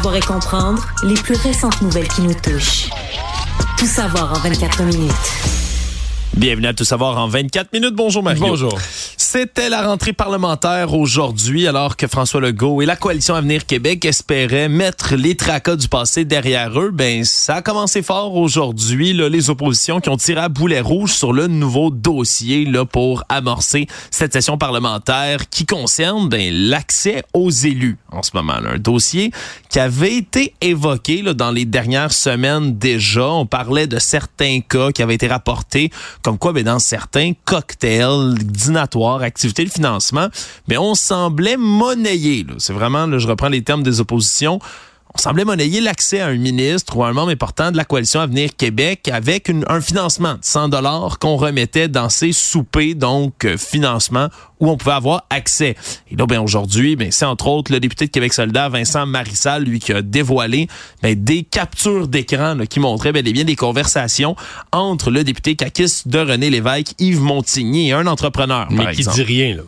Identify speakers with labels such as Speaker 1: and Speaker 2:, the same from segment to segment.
Speaker 1: Savoir et comprendre les plus récentes nouvelles qui nous touchent. Tout savoir en 24 minutes.
Speaker 2: Bienvenue à Tout savoir en 24 minutes. Bonjour Mario.
Speaker 3: Bonjour.
Speaker 2: C'était la rentrée parlementaire aujourd'hui alors que François Legault et la coalition Avenir Québec espéraient mettre les tracas du passé derrière eux. Ben ça a commencé fort aujourd'hui les oppositions qui ont tiré à boulet rouge sur le nouveau dossier là pour amorcer cette session parlementaire qui concerne ben, l'accès aux élus en ce moment. Un dossier qui avait été évoqué là, dans les dernières semaines déjà. On parlait de certains cas qui avaient été rapportés comme quoi ben, dans certains cocktails dînatoires activité de financement, mais on semblait monnayer, c'est vraiment, là, je reprends les termes des oppositions, on semblait monnayer l'accès à un ministre ou à un membre important de la coalition Avenir Québec avec une, un financement de 100 dollars qu'on remettait dans ces soupers, donc euh, financement où on pouvait avoir accès. Et là, ben aujourd'hui, ben c'est entre autres le député de Québec solidaire Vincent Marissal, lui qui a dévoilé ben, des captures d'écran qui montraient bel et bien des conversations entre le député caquiste de René Lévesque, Yves Montigny et un entrepreneur.
Speaker 3: Mais qui dit rien là.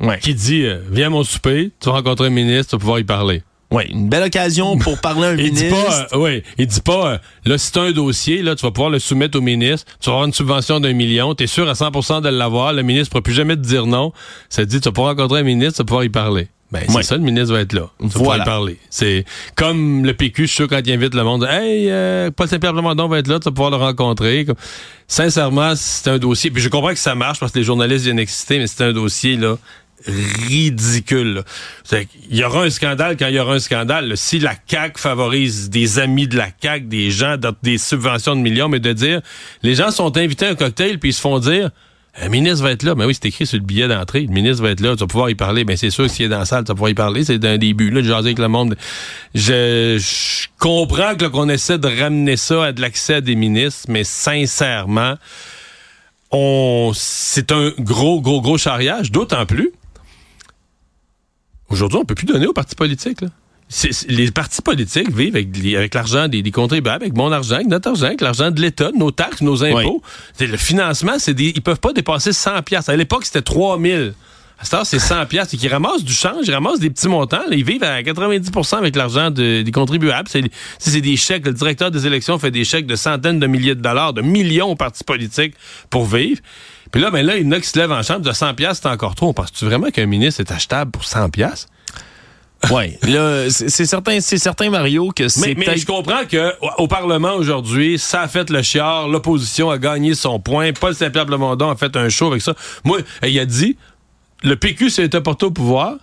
Speaker 3: Ouais. Qui dit euh, viens à mon souper, tu vas rencontrer un ministre, tu vas pouvoir y parler.
Speaker 2: Oui, une belle occasion pour parler à un
Speaker 3: il
Speaker 2: ministre.
Speaker 3: Dit pas, euh, oui, il dit pas, euh, là, si un dossier, là, tu vas pouvoir le soumettre au ministre, tu vas avoir une subvention d'un million, tu es sûr à 100% de l'avoir, le ministre ne pourra plus jamais te dire non. Ça dit, tu vas pouvoir rencontrer un ministre, tu vas pouvoir y parler. Ben, c'est ça, le ministre va être là. Tu voilà. y parler. C'est comme le PQ, je suis sûr, quand il invite le monde, hey, euh, Paul Saint-Pierre Plamondon va être là, tu vas pouvoir le rencontrer. Sincèrement, c'est un dossier, puis je comprends que ça marche parce que les journalistes viennent exciter, mais c'est un dossier, là, ridicule. Il y aura un scandale quand il y aura un scandale. Si la CAQ favorise des amis de la CAQ, des gens, des subventions de millions, mais de dire, les gens sont invités à un cocktail puis ils se font dire, un ministre va être là. Mais oui, c'est écrit sur le billet d'entrée. Le ministre va être là. Tu vas pouvoir y parler. Ben, c'est sûr que est dans la salle, tu vas pouvoir y parler. C'est un début, là, de jaser le monde. Je, je comprends que, qu'on essaie de ramener ça à de l'accès des ministres, mais sincèrement, c'est un gros, gros, gros charriage. D'autant plus Aujourd'hui, on peut plus donner aux partis politiques. Là. les partis politiques vivent avec, l'argent des, contribuables, avec mon argent, avec notre argent, avec l'argent de l'État, nos taxes, nos impôts. Le financement, c'est des, ils peuvent pas dépasser 100 pièces. À l'époque, c'était 3000. À cette heure, c'est 100 pièces. Ils ramassent du change, ils ramassent des petits montants. ils vivent à 90% avec l'argent des contribuables. C'est des chèques. Le directeur des élections fait des chèques de centaines de milliers de dollars, de millions aux partis politiques pour vivre. Puis là, ben là, il y en a qui se lèvent en chambre de 100 pièces, c'est encore trop. Penses-tu vraiment qu'un ministre est achetable pour 100 pièces?
Speaker 2: Oui, là, c'est certain, c'est certain, Mario, que c'est.
Speaker 3: Mais, mais je comprends que au Parlement aujourd'hui, ça a fait le chiard, l'opposition a gagné son point, Paul Saint-Pierre Blamondon a fait un show avec ça. Moi, il a dit, le PQ s'est apporté au pouvoir,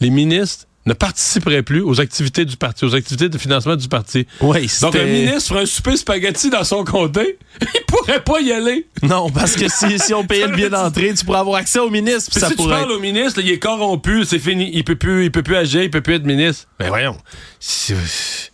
Speaker 3: les ministres ne participerait plus aux activités du parti, aux activités de financement du parti.
Speaker 2: Oui,
Speaker 3: Donc un ministre ferait un souper spaghetti dans son comté, il pourrait pas y aller.
Speaker 2: Non, parce que si, si on payait le billet d'entrée, tu pourrais avoir accès au ministre.
Speaker 3: si tu parles au ministre, il est corrompu, c'est fini, il peut plus, il peut plus agir, il peut plus être ministre. Ben voyons.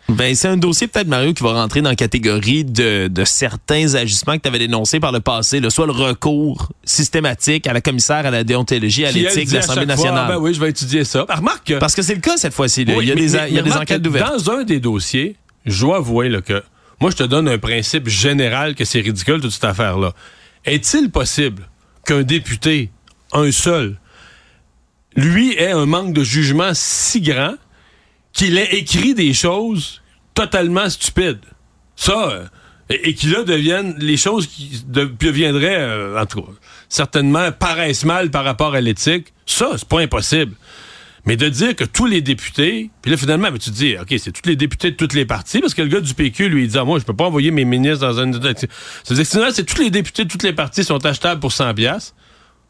Speaker 2: Ben, c'est un dossier peut-être, Mario, qui va rentrer dans la catégorie de, de certains agissements que tu avais dénoncés par le passé, le soit le recours systématique à la commissaire à la déontologie, à l'éthique de l'Assemblée nationale.
Speaker 3: ben oui, je vais étudier ça. Ben, remarque
Speaker 2: Parce que c'est le cas cette fois-ci. il y a des, il y a des enquêtes d'ouverture.
Speaker 3: Dans un des dossiers, je dois avouer là, que moi, je te donne un principe général que c'est ridicule toute cette affaire-là. Est-il possible qu'un député, un seul, lui ait un manque de jugement si grand qu'il ait écrit des choses totalement stupides. Ça, euh, et, qu'il là deviennent les choses qui deviendraient, euh, certainement paraissent mal par rapport à l'éthique. Ça, c'est pas impossible. Mais de dire que tous les députés, puis là finalement, tu te dis, OK, c'est tous les députés de toutes les parties, parce que le gars du PQ, lui, il dit, ah, moi, je peux pas envoyer mes ministres dans un... C'est tous les députés de toutes les parties sont achetables pour 100 pièces.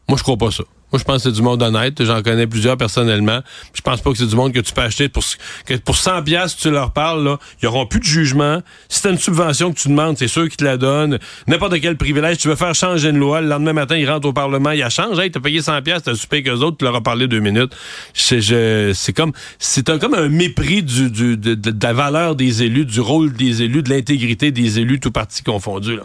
Speaker 3: Moi, je crois pas ça. Moi, je pense que c'est du monde honnête. J'en connais plusieurs personnellement. Je pense pas que c'est du monde que tu peux acheter pour que pour 100 pièces tu leur parles là, ils auront plus de jugement. Si t'as une subvention que tu demandes, c'est sûr qu'ils te la donnent. N'importe quel privilège, tu veux faire changer une loi, le lendemain matin, ils rentrent au parlement, ils la changent. Hey, t'as payé 100 pièces, t'as super qu'eux autres, tu leur as parlé deux minutes. C'est comme c'est un comme un mépris du, du de, de, la valeur des élus, du rôle des élus, de l'intégrité des élus, tout parti confondu là.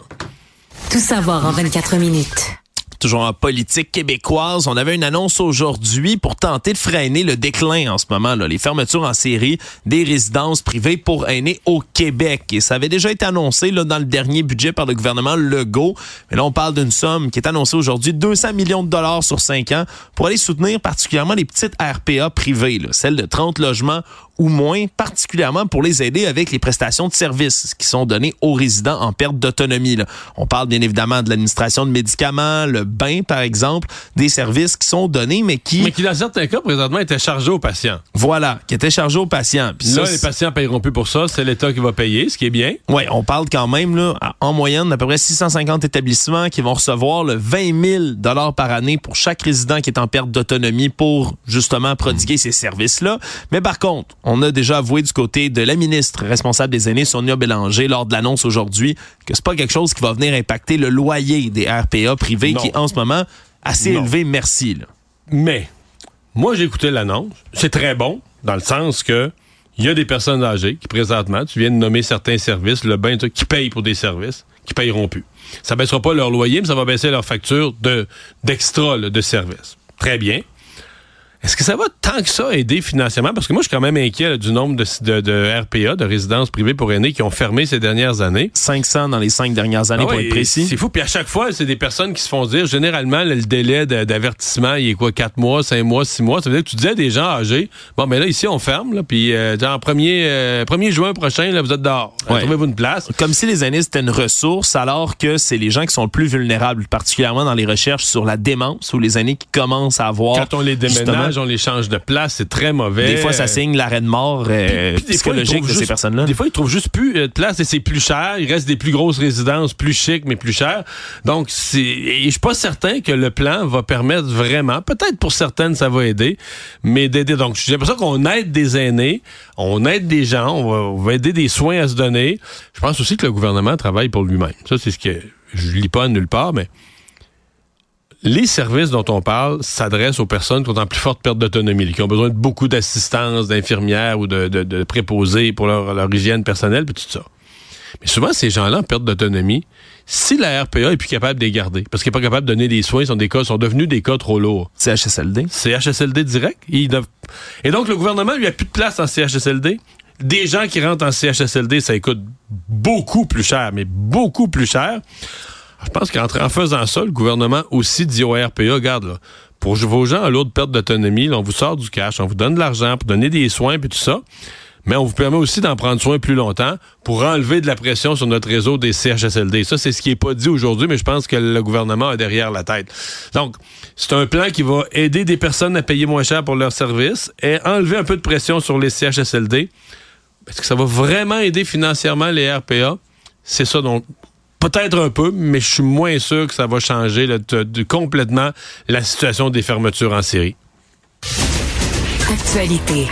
Speaker 1: Tout savoir en 24 minutes
Speaker 2: toujours en politique québécoise. On avait une annonce aujourd'hui pour tenter de freiner le déclin en ce moment, là, les fermetures en série des résidences privées pour aînés au Québec. Et ça avait déjà été annoncé là, dans le dernier budget par le gouvernement Legault. Mais là, on parle d'une somme qui est annoncée aujourd'hui, 200 millions de dollars sur 5 ans, pour aller soutenir particulièrement les petites RPA privées, celles de 30 logements ou moins, particulièrement pour les aider avec les prestations de services qui sont données aux résidents en perte d'autonomie. On parle bien évidemment de l'administration de médicaments, le bain par exemple, des services qui sont donnés mais qui...
Speaker 3: Mais qui dans certains cas présentement étaient chargés aux patients.
Speaker 2: Voilà, qui étaient chargés aux patients.
Speaker 3: Puis là, les patients paieront plus pour ça, c'est l'État qui va payer, ce qui est bien.
Speaker 2: Oui, on parle quand même là, en moyenne d'à peu près 650 établissements qui vont recevoir le 20 000 dollars par année pour chaque résident qui est en perte d'autonomie pour justement prodiguer ces services-là. Mais par contre, on a déjà avoué du côté de la ministre responsable des aînés, Sonia Bélanger, lors de l'annonce aujourd'hui, que c'est pas quelque chose qui va venir impacter le loyer des RPA privés qui, en ce moment, assez élevé. Merci.
Speaker 3: Mais, moi, j'ai écouté l'annonce. C'est très bon, dans le sens que il y a des personnes âgées qui, présentement, tu viens de nommer certains services, le bain, qui payent pour des services, qui payeront plus. Ça baissera pas leur loyer, mais ça va baisser leur facture de, d'extra, de services. Très bien. Est-ce que ça va tant que ça aider financièrement? Parce que moi, je suis quand même inquiet du nombre de, de, RPA, de résidences privées pour aînés, qui ont fermé ces dernières années.
Speaker 2: 500 dans les cinq dernières années, ah pour être précis.
Speaker 3: C'est fou. Puis à chaque fois, c'est des personnes qui se font dire, généralement, le délai d'avertissement, il est quoi, 4 mois, 5 mois, 6 mois? Ça veut dire que tu disais à des gens âgés, bon, mais là, ici, on ferme, là, puis euh, en 1er, euh, juin prochain, là, vous êtes dehors. Trouvez-vous une place.
Speaker 2: Comme si les aînés, c'était une ressource, alors que c'est les gens qui sont le plus vulnérables, particulièrement dans les recherches sur la démence, ou les aînés qui commencent à avoir...
Speaker 3: Quand on les déménage, on les change de place c'est très mauvais.
Speaker 2: Des fois, ça signe l'arrêt de mort euh, psychologique de ces personnes-là.
Speaker 3: Des fois, ils trouvent juste plus euh, de place et c'est plus cher. Il reste des plus grosses résidences, plus chic, mais plus chères. Donc, c'est, et je suis pas certain que le plan va permettre vraiment, peut-être pour certaines, ça va aider, mais d'aider. Donc, j'ai l'impression qu'on aide des aînés, on aide des gens, on va, aider des soins à se donner. Je pense aussi que le gouvernement travaille pour lui-même. Ça, c'est ce que je lis pas nulle part, mais les services dont on parle s'adressent aux personnes qui ont en plus forte perte d'autonomie, qui ont besoin de beaucoup d'assistance, d'infirmières ou de, préposés pour leur, hygiène personnelle, puis tout ça. Mais souvent, ces gens-là en perte d'autonomie, si la RPA est plus capable de les garder, parce qu'elle n'est pas capable de donner des soins, sont des cas, sont devenus des cas trop lourds.
Speaker 2: CHSLD.
Speaker 3: CHSLD direct. Et donc, le gouvernement lui a plus de place en CHSLD. Des gens qui rentrent en CHSLD, ça coûte beaucoup plus cher, mais beaucoup plus cher. Je pense qu'en faisant ça, le gouvernement aussi dit au RPA, regarde, là, pour vos gens à lourde perte d'autonomie, on vous sort du cash, on vous donne de l'argent pour donner des soins puis tout ça, mais on vous permet aussi d'en prendre soin plus longtemps pour enlever de la pression sur notre réseau des CHSLD. Ça, c'est ce qui est pas dit aujourd'hui, mais je pense que le gouvernement a derrière la tête. Donc, c'est un plan qui va aider des personnes à payer moins cher pour leurs services et enlever un peu de pression sur les CHSLD. Est-ce que ça va vraiment aider financièrement les RPA? C'est ça dont Peut-être un peu, mais je suis moins sûr que ça va changer complètement la situation des fermetures en série.
Speaker 1: Actualité.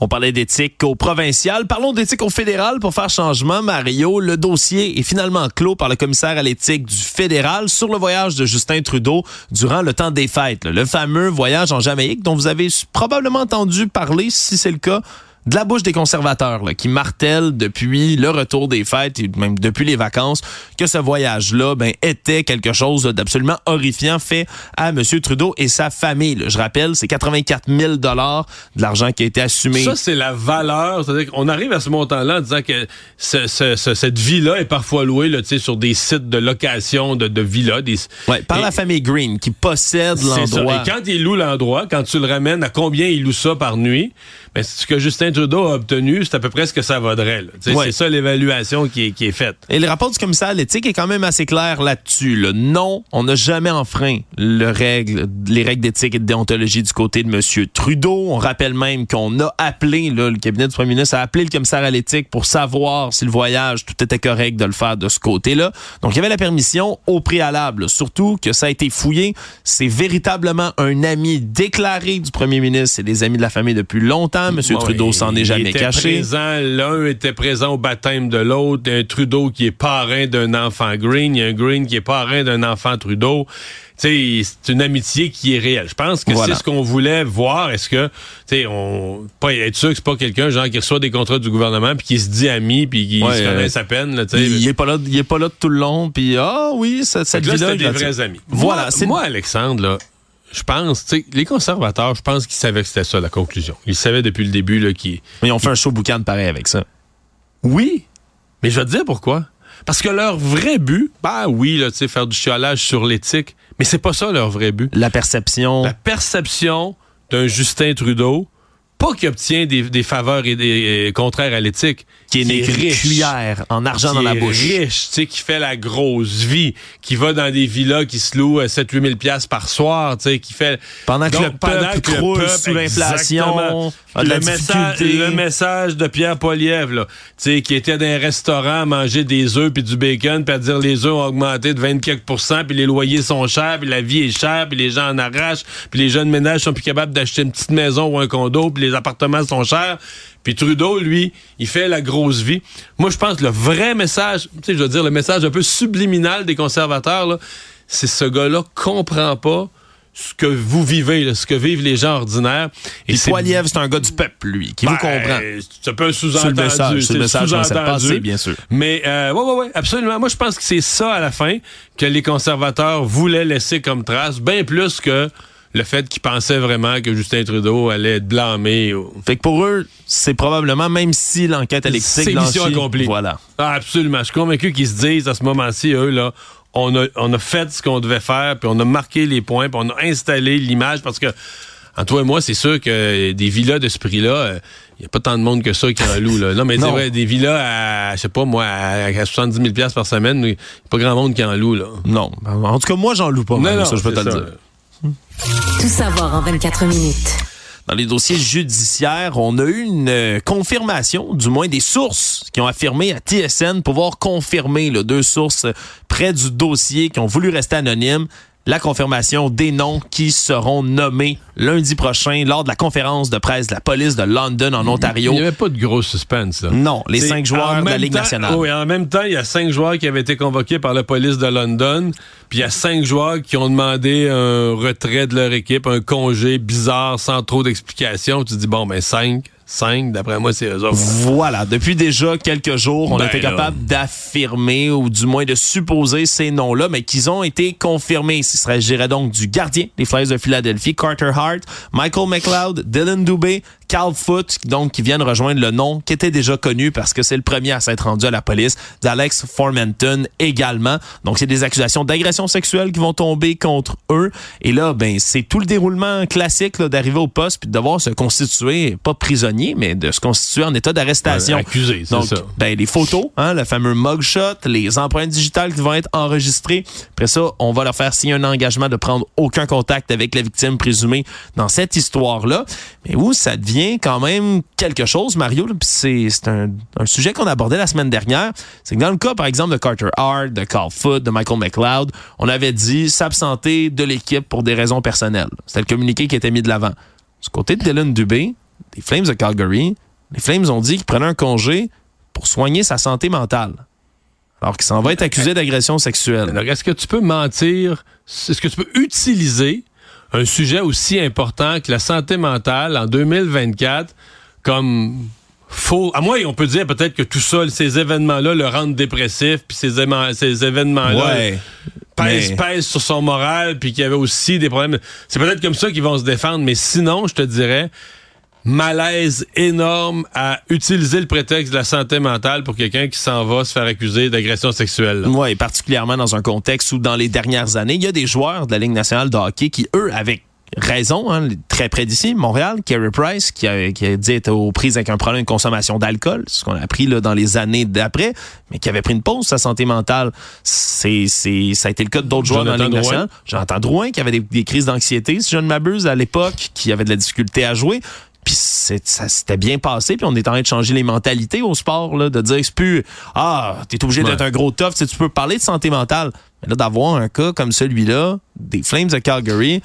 Speaker 2: On parlait d'éthique au provincial. Parlons d'éthique au fédéral pour faire changement. Mario, le dossier est finalement clos par le commissaire à l'éthique du fédéral sur le voyage de Justin Trudeau durant le temps des fêtes. Le fameux voyage en Jamaïque dont vous avez probablement entendu parler, si c'est le cas de la bouche des conservateurs là, qui martèlent depuis le retour des fêtes et même depuis les vacances que ce voyage-là ben, était quelque chose d'absolument horrifiant fait à M. Trudeau et sa famille. Je rappelle, c'est 84 000 dollars de l'argent qui a été assumé.
Speaker 3: Ça, c'est la valeur. C'est-à-dire qu'on arrive à ce montant-là en disant que ce, ce, cette vie-là est parfois louée là, sur des sites de location de, de villas. Des...
Speaker 2: Ouais, par la famille Green qui possède l'endroit.
Speaker 3: Et quand il loue l'endroit, quand tu le ramènes, à combien il loue ça par nuit? Ce que Justin Trudeau a obtenu, c'est à peu près ce que ça vaudrait. C'est ça l'évaluation qui est, qui est, faite.
Speaker 2: Et le rapport du commissaire à l'éthique est quand même assez clair là-dessus. Non, on n'a jamais enfreint le règle, les règles d'éthique et de déontologie du côté de M. Trudeau. On rappelle même qu'on a appelé, là, le cabinet du premier ministre a appelé le commissaire à l'éthique pour savoir si le voyage, tout était correct de le faire de ce côté-là. Donc, il y avait la permission au préalable. Surtout que ça a été fouillé. C'est véritablement un ami déclaré du premier ministre. C'est des amis de la famille depuis longtemps M. Trudeau s'en est jamais caché.
Speaker 3: L'un était présent au baptême de l'autre. Un Trudeau qui est parrain d'un enfant Green. Il y a un Green qui est parrain d'un enfant Trudeau. C'est une amitié qui est réelle. Je pense que c'est ce qu'on voulait voir. Est-ce que, tu on pas être sûr que c'est pas quelqu'un genre qui reçoit des contrats du gouvernement puis qui se dit ami puis qui se connaît sa peine. Là,
Speaker 2: il, est pas là, il est pas là tout le long puis ah oui, cette, cette
Speaker 3: vie-là, des vrais amis. Voilà. Moi, moi Alexandre là, je pense, tu sais, les conservateurs, je pense qu'ils savaient que c'était ça la conclusion. Ils savaient depuis le début là qui.
Speaker 2: Mais ils ont fait un show boucan de pareil avec ça.
Speaker 3: Oui, mais je vais te dire pourquoi. Parce que leur vrai but, bah oui, là, tu sais, faire du chiolage sur l'éthique, mais c'est pas ça leur vrai but.
Speaker 2: La perception.
Speaker 3: La perception d'un Justin Trudeau pas qu'il obtient des, des faveurs et des contraires à l'éthique.
Speaker 2: Qui est né
Speaker 3: riche.
Speaker 2: cuillère en argent
Speaker 3: qui
Speaker 2: dans la
Speaker 3: est
Speaker 2: bouche.
Speaker 3: riche, tu sais, qui fait la grosse vie, qui va dans des villas qui se louent à 7-8 000 piastres par soir, tu sais, qui fait...
Speaker 2: Pendant que
Speaker 3: Donc,
Speaker 2: le peuple
Speaker 3: que le peuple,
Speaker 2: sous l'inflation,
Speaker 3: message, le message de Pierre Poilievre, là, tu sais, qui était dans un restaurant à manger des œufs puis du bacon, puis à dire les œufs ont augmenté de 24% puis les loyers sont chers, puis la vie est chère, puis les gens en arrachent, puis les jeunes ménages sont plus capables d'acheter une petite maison ou un condo, puis les appartements sont chers. Puis Trudeau, lui, il fait la grosse vie. Moi, je pense que le vrai message, tu sais, je veux dire, le message un peu subliminal des conservateurs, c'est ce gars-là comprend pas ce que vous vivez, là, ce que vivent les gens ordinaires.
Speaker 2: Et Poiliev, c'est un gars du peuple, lui, qui vous
Speaker 3: ben,
Speaker 2: comprend.
Speaker 3: C'est un peu un sous-entendu.
Speaker 2: c'est le message
Speaker 3: sous-entendu.
Speaker 2: bien sûr.
Speaker 3: Mais, euh, ouais, ouais, ouais, absolument. Moi, je pense que c'est ça, à la fin, que les conservateurs voulaient laisser comme trace, bien plus que le fait qu'ils pensaient vraiment que Justin Trudeau allait être blâmé. ou-
Speaker 2: Fait que pour eux, c'est probablement, même si l'enquête électrique
Speaker 3: C'est mission accomplie.
Speaker 2: Voilà.
Speaker 3: Ah, absolument. Je suis convaincu qu'ils se disent à ce moment-ci, eux, là, on a, on a fait ce qu'on devait faire, puis on a marqué les points, puis on a installé l'image, parce que, en toi et moi, c'est sûr que des villas de ce prix-là, il n'y a pas tant de monde que ça qui en loue. Là. Non, mais c'est
Speaker 2: Non.
Speaker 3: vrai, des villas à, je sais pas, moi, à, à 70 000 piastres par semaine, il n'y a pas grand monde qui en loue. Là.
Speaker 2: Non. En tout cas, moi, j'en loue pas. mal, ça, je peux te
Speaker 3: c'est
Speaker 2: le
Speaker 3: ça.
Speaker 2: dire.
Speaker 1: Tout savoir en 24 minutes.
Speaker 2: Dans les dossiers judiciaires, on a eu une euh, confirmation, du moins des sources qui ont affirmé à TSN pouvoir confirmer, deux sources euh, près du dossier qui ont voulu rester anonymes, la confirmation des noms qui seront nommés lundi prochain lors de la conférence de presse de la police de London en Ontario.
Speaker 3: Il n'y avait pas de gros suspense. Là.
Speaker 2: Non, les cinq joueurs de la Ligue
Speaker 3: temps-
Speaker 2: nationale.
Speaker 3: Oui, en même temps, il y a cinq joueurs qui avaient été convoqués par la police de London, puis il y a cinq joueurs qui ont demandé un retrait de leur équipe, un congé bizarre sans trop d'explications. Tu te dis, bon, ben cinq, cinq, d'après moi, c'est eux autres.
Speaker 2: Voilà, depuis déjà quelques jours, on
Speaker 3: Ben
Speaker 2: était capable d'affirmer ou du moins de supposer ces noms-là, mais qu'ils ont été confirmés. Il s'agirait donc du gardien des Flyers de Philadelphie, Carter Hart, Michael McLeod, Dylan Dubé, Carl Foote, donc qui viennent rejoindre le nom qui était déjà connu parce que c'est le premier à s'être rendu à la police, d'Alex Formanton également. Donc c'est des accusations d'agression sexuelle qui vont tomber contre eux. Et là, ben c'est tout le déroulement classique d'arriver au poste puis de devoir se constituer, pas prisonnier, mais de se constituer en état d'arrestation.
Speaker 3: Ouais, accusé, c'est
Speaker 2: Donc,
Speaker 3: ça.
Speaker 2: ben, les photos, hein, le fameux mugshot, les empreintes digitales qui vont être enregistrées. Après ça, on va leur faire signer un engagement de prendre aucun contact avec la victime présumée dans cette histoire-là. Mais où ça devient quand même quelque chose, Mario, c'est un, sujet qu'on abordait la semaine dernière. C'est que dans le cas, par exemple, de Carter Hart, de Carl Foote, de Michael McLeod, on avait dit s'absenter de l'équipe pour des raisons personnelles. C'était le communiqué qui était mis de l'avant. Du côté de Dylan Dubé, des Flames de Calgary, les Flames ont dit qu'ils prenaient un congé pour soigner sa santé mentale. Alors qu'il s'en va être accusé d'agression sexuelle.
Speaker 3: Est-ce que tu peux mentir? Est-ce que tu peux utiliser un sujet aussi important que la santé mentale en 2024 comme faux? À moi, on peut dire peut-être que tout ça, ces événements-là le rendent dépressif, puis ces, événements-là
Speaker 2: Ouais.
Speaker 3: pèsent,
Speaker 2: mais-
Speaker 3: pèsent sur son moral, puis qu'il y avait aussi des problèmes. C'est peut-être comme ça qu'ils vont se défendre, mais sinon, je te dirais, malaise énorme à utiliser le prétexte de la santé mentale pour quelqu'un qui s'en va se faire accuser d'agression sexuelle.
Speaker 2: Oui, particulièrement dans un contexte où, dans les dernières années, il y a des joueurs de la Ligue nationale de hockey qui, eux, avec raison, hein, très près d'ici, Montréal, Carey Price, qui a, qui a dit être aux prises avec un problème de consommation d'alcool, ce qu'on a appris là, dans les années d'après, mais qui avait pris une pause sa santé mentale. C'est, c'est, ça a été le cas d'autres joueurs dans la Ligue nationale. Jonathan Drouin, qui avait des, des crises d'anxiété, si je ne m'abuse, à l'époque, qui avait de la difficulté à jouer. Puis c'est- ça s'était bien passé, puis on est en train de changer les mentalités au sport, là, de dire c'est plus ah t'es obligé d'être un gros tough, tu peux parler de santé mentale, mais là d'avoir un cas comme celui-là des Flames de Calgary,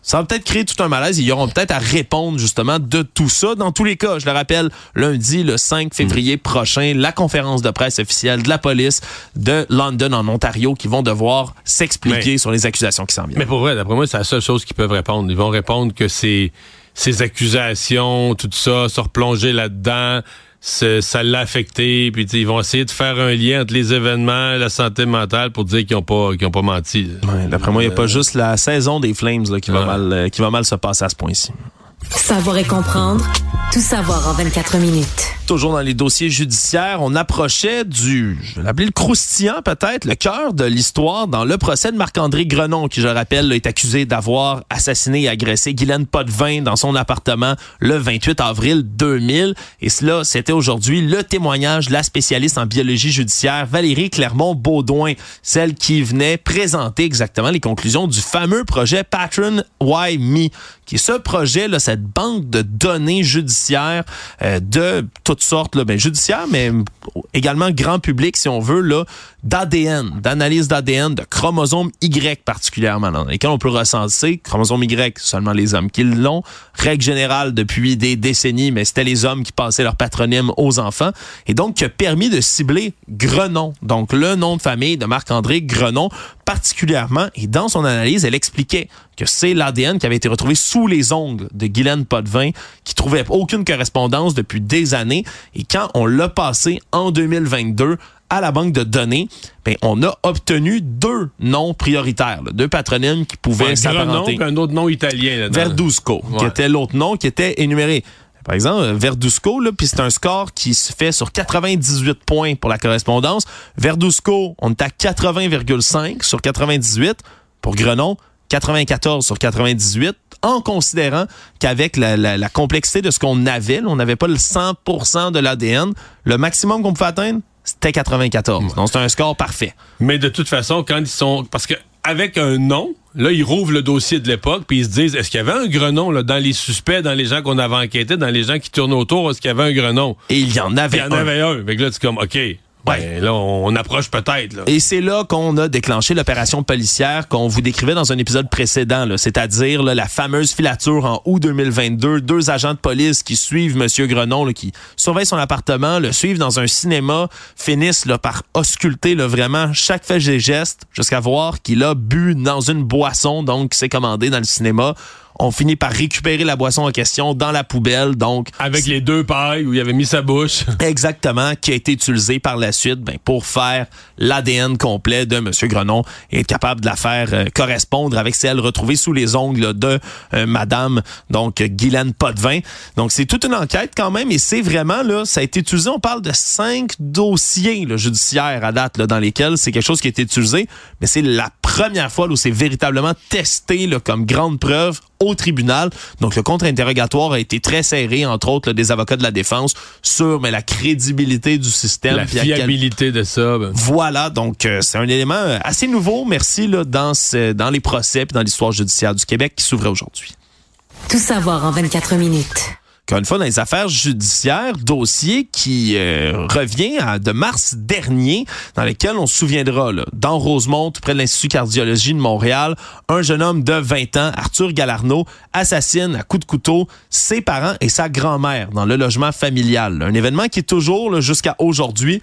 Speaker 2: ça va peut-être créer tout un malaise. Ils auront peut-être à répondre justement de tout ça. Dans tous les cas, je le rappelle, lundi, le 5 février prochain, la conférence de presse officielle de la police de London en Ontario qui vont devoir s'expliquer sur les accusations qui s'en viennent.
Speaker 3: Mais pour vrai, d'après moi, c'est la seule chose qu'ils peuvent répondre. Ils vont répondre que c'est ces accusations, tout ça, se replonger là-dedans, c'est- ça l'a affecté, puis tu sais, ils vont essayer de faire un lien entre les événements et la santé mentale pour dire qu'ils n'ont pas, qu'ils ont pas menti.
Speaker 2: Ouais, D'après moi, il n'y a pas juste la saison des Flames là, qui, va mal, euh, qui va mal se passer à ce point-ci.
Speaker 1: Savoir et comprendre. Tout savoir en 24 minutes.
Speaker 2: Toujours dans les dossiers judiciaires, on approchait du, je vais l'appeler le croustillant peut-être, le cœur de l'histoire dans le procès de Marc-André Grenon, qui, je rappelle, est accusé d'avoir assassiné et agressé Guylaine Potvin dans son appartement le 28 avril 2000. Et cela, c'était aujourd'hui le témoignage de la spécialiste en biologie judiciaire Valérie Clermont-Baudouin, celle qui venait présenter exactement les conclusions du fameux projet Patron Why Me, qui est ce projet, là, cette banque de données judiciaires euh, de toutes sortes, là, ben, mais également grand public, si on veut, d'ADN, d'analyse d'ADN, de chromosomes Y particulièrement, dans lesquels on peut recenser chromosomes Y, seulement les hommes qui l'ont. Règle générale depuis des décennies, mais c'était les hommes qui passaient leur patronyme aux enfants. Et donc, qui a permis de cibler Grenon, donc le nom de famille de Marc-André Grenon, particulièrement. Et dans son analyse, elle expliquait que c'est l'ADN qui avait été retrouvé sous les ongles de Guylaine Potvin, qui trouvait aucune correspondance depuis des années. Et quand on l'a passé en 2022 à la banque de données, ben, on a obtenu deux noms prioritaires, deux patronymes qui pouvaient s'apparenter.
Speaker 3: un autre nom italien.
Speaker 2: Verdusco, qui était l'autre nom qui était énuméré. Par exemple, Verdusco, puis c'est un score qui se fait sur 98 points pour la correspondance. Verdusco, on est à 80,5 sur 98. Pour Grenon, 94 sur 98, en considérant qu'avec la, complexité de ce qu'on avait, on n'avait pas le 100% de l'ADN, le maximum qu'on pouvait atteindre, c'était 94. Donc, c'est un score parfait.
Speaker 3: Mais de toute façon, quand ils sont... Parce que avec un nom, là, ils rouvrent le dossier de l'époque, puis ils se disent, est-ce qu'il y avait un grenon là, dans les suspects, dans les gens qu'on avait enquêtés, dans les gens qui tournent autour, est-ce qu'il y avait un grenon?
Speaker 2: Et il y en avait un.
Speaker 3: Il y en avait un. Fait là, c'est comme, OK, Ouais. là, on approche peut-être.
Speaker 2: Et c'est là qu'on a déclenché l'opération policière qu'on vous décrivait dans un épisode précédent, c'est-à-dire la fameuse filature en août 2022. Deux agents de police qui suivent Monsieur Grenon, qui surveillent son appartement, le suivent dans un cinéma, finissent là, par ausculter là, vraiment chaque fait et geste jusqu'à voir qu'il a bu dans une boisson, donc s'est commandé dans le cinéma on finit par récupérer la boisson en question dans la poubelle. Donc
Speaker 3: avec les deux pailles où il avait mis sa bouche.
Speaker 2: Exactement, qui a été utilisé par la suite ben, pour faire l'ADN complet de M. Grenon et être capable de la faire euh, correspondre avec celle retrouvée sous les ongles de euh, Madame donc Guylaine Potvin. Donc c'est toute une enquête quand même et c'est vraiment là, ça a été utilisé. On parle de cinq dossiers là, judiciaires à date là, dans lesquels c'est quelque chose qui a été utilisé, mais c'est la première fois où c'est véritablement testé là, comme grande preuve au tribunal. Donc, le contre-interrogatoire a été très serré, entre autres, des avocats de la défense sur mais la crédibilité du système.
Speaker 3: La fiabilité de ça. Ben.
Speaker 2: Voilà, donc euh, c'est un élément euh, assez nouveau, merci, là, dans, ce, dans les procès et dans l'histoire judiciaire du Québec qui s'ouvrait aujourd'hui.
Speaker 1: Tout savoir en 24 minutes
Speaker 2: encore une fois, dans les affaires judiciaires, dossier qui euh, revient de mars dernier, dans lequel on se souviendra, là, dans Rosemont, près de l'Institut cardiologie de Montréal, un jeune homme de 20 ans, Arthur Galarno, assassine à coups de couteau ses parents et sa grand-mère dans le logement familial. Un événement qui est toujours, jusqu'à aujourd'hui,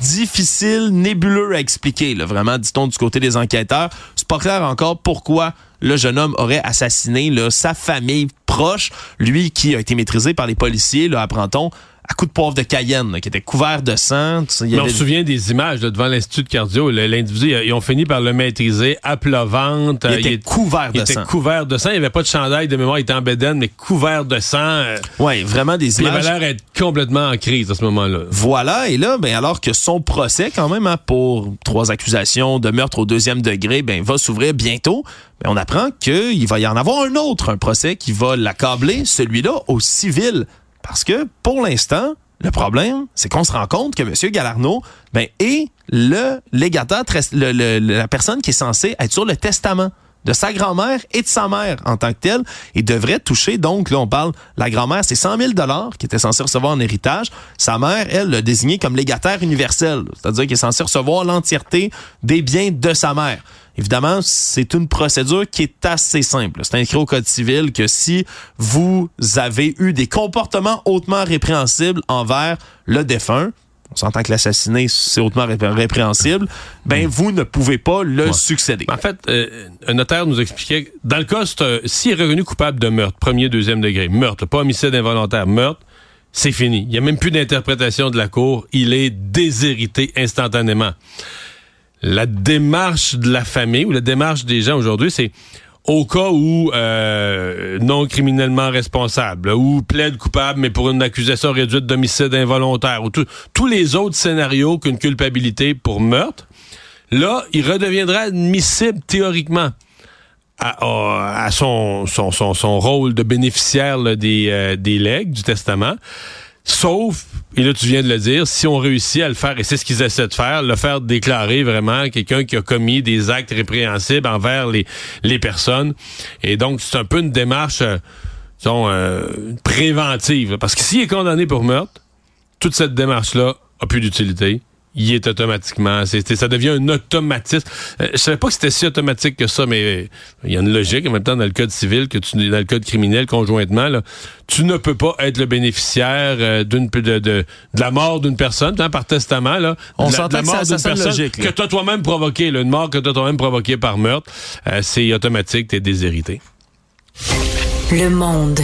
Speaker 2: difficile, nébuleux à expliquer. Là, vraiment, dit-on du côté des enquêteurs. C'est pas clair encore pourquoi le jeune homme aurait assassiné là, sa famille proche, lui qui a été maîtrisé par les policiers, là, apprend-on, à coup de poivre de Cayenne, qui était couvert de sang.
Speaker 3: Mais on se souvient des images devant l'Institut de cardio. L'individu, ils ont fini par le maîtriser à plat ventre.
Speaker 2: Il, était couvert de sang.
Speaker 3: Il était couvert de sang. Il n'y avait pas de chandail de mémoire. Il était en bédaine, mais couvert de sang. Euh.
Speaker 2: Oui, vraiment des images.
Speaker 3: Il avait l'air d'être complètement en crise à ce moment-là.
Speaker 2: Voilà. Et là, ben, alors que son procès, quand même, hein, pour trois accusations de meurtre au deuxième degré, ben, va s'ouvrir bientôt. Ben, on apprend qu'il va y en avoir un autre, un procès qui va l'accabler, celui-là au civil. Parce que pour l'instant, le problème, c'est qu'on se rend compte que M. Galarno ben, est le légataire, la personne qui est censée être sur le testament de sa grand-mère et de sa mère en tant que telle et devrait toucher, donc là on parle, la grand-mère c'est 100 000 dollars qui était censé recevoir en héritage. Sa mère, elle, l'a désigné comme légataire universel, c'est-à-dire qu'il est censé recevoir l'entièreté des biens de sa mère. Évidemment, c'est une procédure qui est assez simple. C'est inscrit au Code civil que si vous avez eu des comportements hautement répréhensibles envers le défunt, on s'entend que l'assassiné, c'est hautement répréhensible, ben hmm. vous ne pouvez pas le succéder.
Speaker 3: En fait, euh, un notaire nous expliquait, dans le cas, s'il est reconnu coupable de meurtre, premier, deuxième degré, meurtre, pas homicide involontaire, meurtre, c'est fini. Il n'y a même plus d'interprétation de la Cour. Il est déshérité instantanément. La démarche de la famille ou la démarche des gens aujourd'hui, c'est au cas où euh, non criminellement responsable, ou plaide coupable, mais pour une accusation réduite d'homicide involontaire, ou tous les autres scénarios qu'une culpabilité pour meurtre, là, il redeviendra admissible théoriquement à, son, rôle de bénéficiaire euh, des legs, du testament. Sauf, et là tu viens de le dire, si on réussit à le faire, et c'est ce qu'ils essaient de faire, le faire déclarer vraiment quelqu'un qui a commis des actes répréhensibles envers les, les personnes. Et donc, c'est un peu une démarche euh, euh préventive. Parce que s'il est condamné pour meurtre, toute cette démarche-là a plus d'utilité il est automatiquement. ça devient un automatisme. Euh, je savais pas que c'était si automatique que ça, mais euh, il y a une logique en même temps dans le code civil que tu dans le code criminel conjointement. Là, tu ne peux pas être le bénéficiaire euh, d'une de, de, la mort d'une personne hein, par testament. Là,
Speaker 2: On s'entend la mort d'une personne logique,
Speaker 3: que tu as toi-même provoqué, une mort que tu as toi-même provoquée par meurtre. c'est automatique, tu es déshérité.
Speaker 1: Le monde.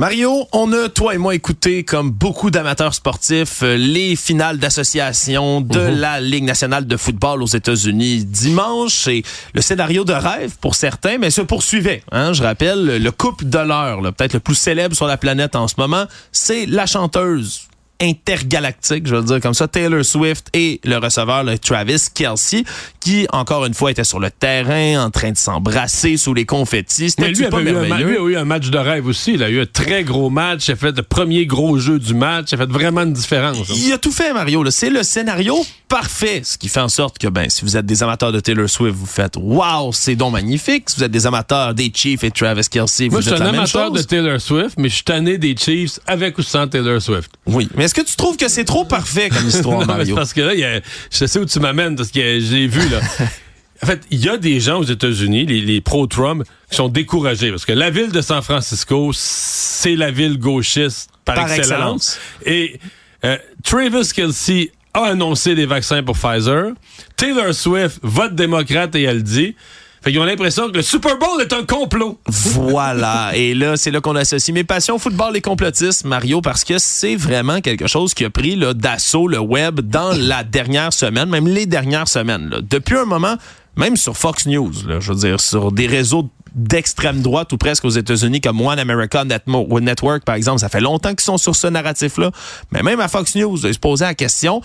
Speaker 2: Mario, on a, toi et moi, écouté, comme beaucoup d'amateurs sportifs, euh, les finales d'association de mhm. la Ligue nationale de football aux États-Unis dimanche. Et le scénario de rêve pour certains, mais se poursuivait. Hein? Je rappelle, le couple de l'heure, peut-être le plus célèbre sur la planète en ce moment, c'est la chanteuse intergalactique, je veux dire comme ça, Taylor Swift et le receveur le Travis Kelsey, qui encore une fois était sur le terrain en train de s'embrasser sous les confettis.
Speaker 3: C'était lui, pas merveilleux? lui a eu un match de rêve aussi. Il a eu un très gros match. Il a fait le premier gros jeu du match. Il a fait vraiment une différence.
Speaker 2: Il a tout fait, Mario. C'est le scénario parfait. Ce qui fait en sorte que, ben, si vous êtes des amateurs de Taylor Swift, vous faites Wow, c'est donc magnifique. Si vous êtes des amateurs des Chiefs et Travis Kelsey, vous êtes.
Speaker 3: Moi, je suis un amateur de Taylor Swift, mais je suis tanné des Chiefs avec ou sans Taylor Swift.
Speaker 2: Oui. Mais est-ce que tu trouves que c'est trop parfait comme histoire, Mario?
Speaker 3: parce que là, y a, je sais où tu m'amènes, parce que j'ai vu, là. En fait, il y a des gens aux États-Unis, les, pro-Trump, qui sont découragés parce que la ville de San Francisco, c'est la ville gauchiste par, excellence. Et euh, Travis Kelsey a annoncé des vaccins pour Pfizer. Taylor Swift vote démocrate et elle dit. Fait qu'ils ont l'impression que le Super Bowl est un complot.
Speaker 2: Voilà. et là, c'est là qu'on associe mes passions football et complotisme, Mario, parce que c'est vraiment quelque chose qui a pris d'assaut le web dans la dernière semaine, même les dernières semaines. Là. Depuis un moment, même sur Fox News, là, je veux dire, sur des réseaux d'extrême droite ou presque aux États-Unis comme One America Network, par exemple, ça fait longtemps qu'ils sont sur ce narratif-là. Mais même à Fox News, ils se posaient la question,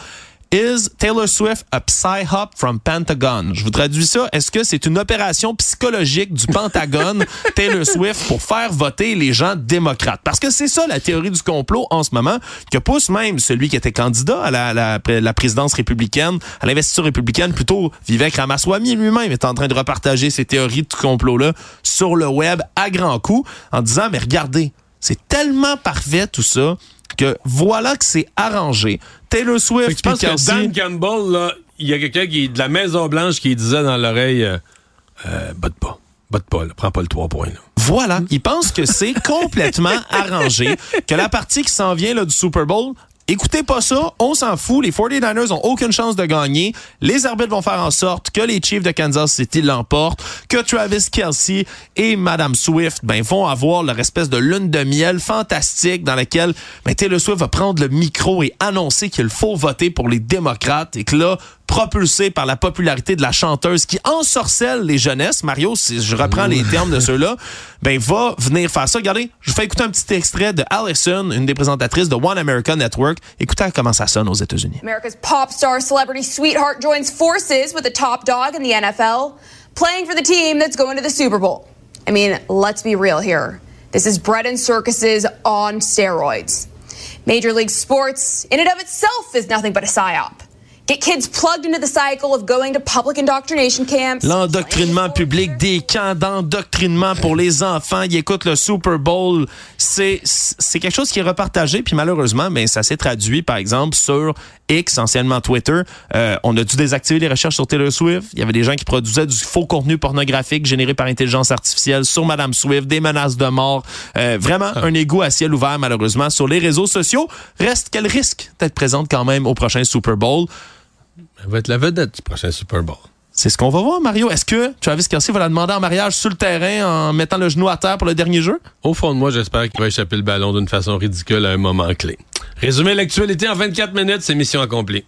Speaker 2: Is Taylor Swift a psy-hop from Pentagon? Je vous traduis ça. Est-ce que c'est une opération psychologique du Pentagone, Taylor Swift, pour faire voter les gens démocrates? Parce que c'est ça la théorie du complot en ce moment, que pousse même celui qui était candidat à la, la, présidence républicaine, à l'investiture républicaine, plutôt Vivek Ramaswamy lui-même est en train de repartager ces théories du complot-là sur le web à grands coups en disant, mais regardez, c'est tellement parfait tout ça que voilà que c'est arrangé. Taylor Swift.
Speaker 3: Je pense que Dan Campbell, là, il y a quelqu'un qui de la Maison Blanche qui disait dans l'oreille, euh, euh, botte pas, botte pas, prends pas le 3 points.
Speaker 2: Voilà, il pense que c'est complètement arrangé, que la partie qui s'en vient là, du Super Bowl, Écoutez pas ça, on s'en fout. Les 49ers ont aucune chance de gagner. Les arbitres vont faire en sorte que les Chiefs de Kansas City l'emportent, que Travis Kelsey et Madame Swift ben, vont avoir leur espèce de lune de miel fantastique dans laquelle ben, Taylor Swift va prendre le micro et annoncer qu'il faut voter pour les démocrates et que là, propulsé par la popularité de la chanteuse qui ensorcelle les jeunesses, Mario, si je reprends les termes de ceux-là, ben va venir faire ça. Regardez, je vous fais écouter un petit extrait de Allison, une des présentatrices de One America Network. Écoutez comment ça sonne aux États-Unis.
Speaker 4: America's pop star celebrity sweetheart joins forces with the top dog in the NFL, playing for the team that's going to the Super Bowl. I mean, let's be real here. This is bread and circuses on steroids. Major League Sports, in and of itself, is nothing but a psyop.
Speaker 2: L'endoctrinement public, des camps d'endoctrinement pour les enfants. Ils écoutent le Super Bowl. C'est, c'est quelque chose qui est repartagé. Puis malheureusement, ben, ça s'est traduit, par exemple, sur X, anciennement Twitter. Euh, on a dû désactiver les recherches sur Taylor Swift. Il y avait des gens qui produisaient du faux contenu pornographique généré par intelligence artificielle sur Madame Swift, des menaces de mort. Euh, vraiment ah. un égout à ciel ouvert, malheureusement, sur les réseaux sociaux. Reste qu'elle risque d'être présente quand même au prochain Super Bowl.
Speaker 3: Elle va être la vedette du prochain Super Bowl.
Speaker 2: C'est ce qu'on va voir, Mario. Est-ce que Travis Kelsey va la demander en mariage sur le terrain en mettant le genou à terre pour le dernier jeu?
Speaker 3: Au fond de moi, j'espère qu'il va échapper le ballon d'une façon ridicule à un moment clé. Résumer l'actualité en 24 minutes, c'est mission accomplie.